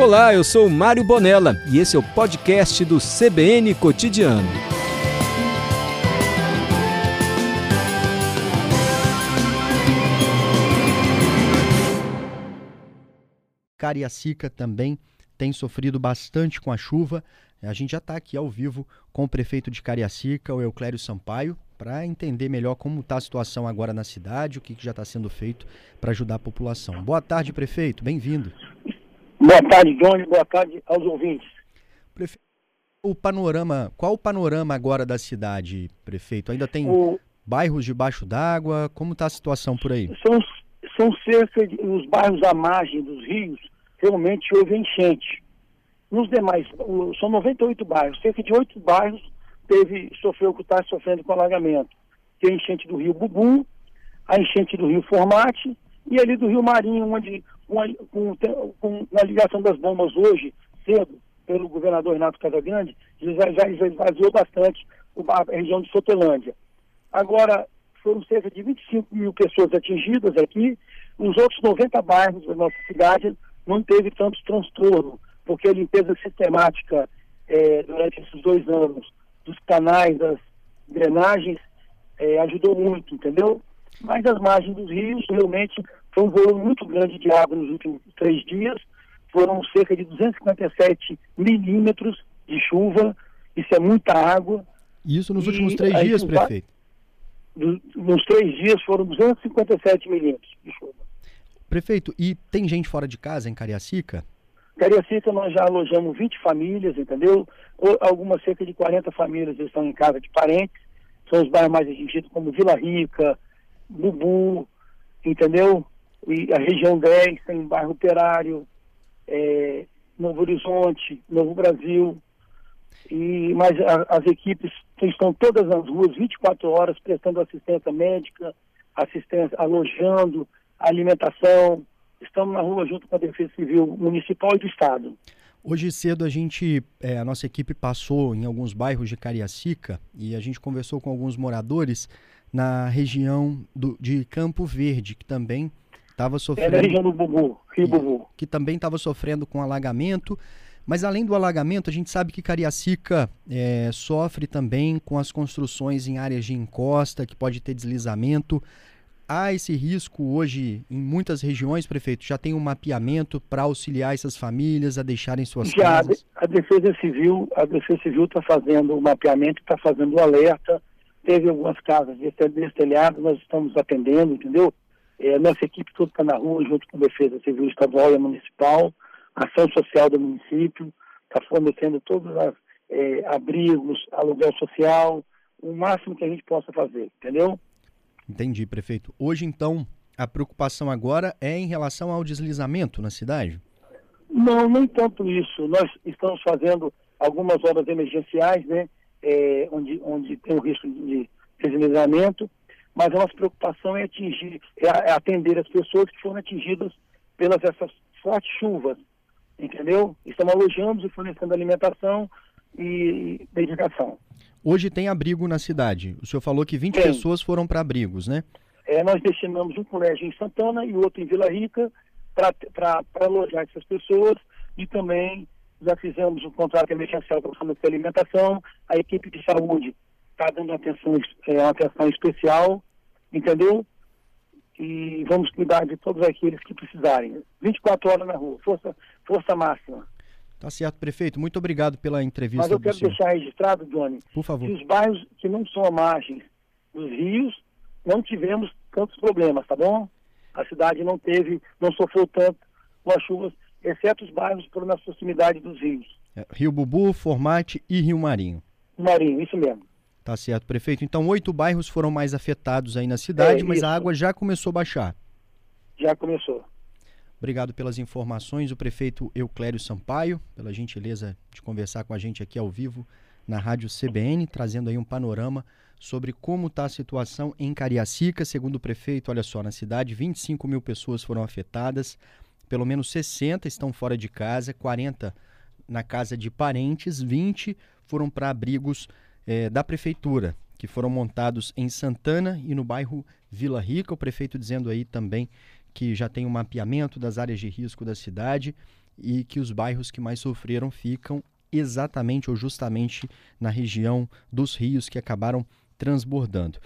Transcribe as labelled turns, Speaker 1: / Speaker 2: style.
Speaker 1: Olá, eu sou Mário Bonella e esse é o podcast do CBN Cotidiano.
Speaker 2: Cariacica também tem sofrido bastante com a chuva. A gente já está aqui ao vivo com o prefeito de Cariacica, o Euclério Sampaio, para entender melhor como está a situação agora na cidade, o que, que já está sendo feito para ajudar a população. Boa tarde, prefeito. Bem-vindo.
Speaker 3: Boa tarde, Johnny. Boa tarde aos ouvintes.
Speaker 2: Prefeito, o panorama, qual o panorama agora da cidade, prefeito? Ainda tem o... bairros debaixo d'água? Como está a situação por aí?
Speaker 3: São, são cerca de, os bairros à margem dos rios, realmente houve enchente. Nos demais, são 98 bairros, cerca de 8 bairros teve, sofreu o que está sofrendo com alagamento. Tem a enchente do rio Bubu, a enchente do rio Formate e ali do rio Marinho, onde com, com, a ligação das bombas hoje, cedo, pelo governador Renato Casagrande, já, já esvaziou bastante a região de Sotelândia. Agora, foram cerca de 25 mil pessoas atingidas aqui, os outros 90 bairros da nossa cidade não teve tanto transtorno, porque a limpeza sistemática é, durante esses dois anos dos canais, das drenagens, é, ajudou muito, entendeu? Mas as margens dos rios realmente foi um volume muito grande de água nos últimos três dias. Foram cerca de 257 milímetros de chuva. Isso é muita água.
Speaker 2: Isso nos e últimos três dias, prefeito?
Speaker 3: Nos três dias foram 257 milímetros de chuva.
Speaker 2: Prefeito, e tem gente fora de casa em Cariacica?
Speaker 3: Cariacica nós já alojamos 20 famílias, entendeu? Algumas cerca de 40 famílias estão em casa de parentes. São os bairros mais atingidos, como Vila Rica, Bubu, entendeu? E a região 10 tem bairro operário, é, Novo Horizonte, Novo Brasil, e mas a, as equipes estão todas nas ruas 24 horas prestando assistência médica, assistência, alojando, alimentação. Estamos na rua junto com a Defesa Civil Municipal e do Estado.
Speaker 2: Hoje cedo a gente, é, a nossa equipe passou em alguns bairros de Cariacica e a gente conversou com alguns moradores na região do, de Campo Verde, que também estava sofrendo.
Speaker 3: É região do Bubu, Rio Bubu.
Speaker 2: Que também estava sofrendo com alagamento. Mas além do alagamento, a gente sabe que Cariacica é, sofre também com as construções em áreas de encosta, que pode ter deslizamento. Há esse risco hoje em muitas regiões, prefeito? Já tem um mapeamento para auxiliar essas famílias a deixarem suas
Speaker 3: Já,
Speaker 2: casas?
Speaker 3: A Defesa Civil, a Defesa Civil está fazendo o mapeamento, está fazendo o alerta. Teve algumas casas destelhadas, nós estamos atendendo, entendeu? É, nossa equipe toda está na rua, junto com a Defesa Civil Estadual e Municipal, ação social do município, está fornecendo todos os é, abrigos, aluguel social, o máximo que a gente possa fazer, entendeu?
Speaker 2: Entendi, prefeito. Hoje, então, a preocupação agora é em relação ao deslizamento na cidade?
Speaker 3: Não, nem tanto isso. Nós estamos fazendo algumas obras emergenciais, né, é, onde, onde tem o risco de deslizamento, mas a nossa preocupação é atingir, é, é atender as pessoas que foram atingidas pelas essas fortes chuvas, entendeu? Estamos alojando e fornecendo alimentação e dedicação.
Speaker 2: Hoje tem abrigo na cidade. O senhor falou que 20 tem. pessoas foram para abrigos, né?
Speaker 3: É, nós destinamos um colégio em Santana e outro em Vila Rica para alojar essas pessoas e também já fizemos um contrato emergencial para fornecer alimentação. A equipe de saúde está dando atenção, é, atenção especial, entendeu? E vamos cuidar de todos aqueles que precisarem. 24 horas na rua, força, força máxima.
Speaker 2: Tá certo, prefeito. Muito obrigado pela entrevista.
Speaker 3: Mas eu quero deixar registrado, Johnny,
Speaker 2: Por favor.
Speaker 3: que os bairros que não são à margem dos rios, não tivemos tantos problemas, tá bom? A cidade não teve, não sofreu tanto com as chuvas, exceto os bairros por na proximidade dos rios.
Speaker 2: É, Rio Bubu, Formate e Rio Marinho.
Speaker 3: Marinho, isso mesmo.
Speaker 2: Tá certo, prefeito. Então, oito bairros foram mais afetados aí na cidade, é, mas a água já começou a baixar.
Speaker 3: Já começou.
Speaker 2: Obrigado pelas informações, o prefeito Euclério Sampaio, pela gentileza de conversar com a gente aqui ao vivo na Rádio CBN, trazendo aí um panorama sobre como está a situação em Cariacica. Segundo o prefeito, olha só, na cidade, 25 mil pessoas foram afetadas, pelo menos 60 estão fora de casa, 40 na casa de parentes, 20 foram para abrigos é, da prefeitura, que foram montados em Santana e no bairro Vila Rica. O prefeito dizendo aí também que já tem um mapeamento das áreas de risco da cidade e que os bairros que mais sofreram ficam exatamente ou justamente na região dos rios que acabaram transbordando.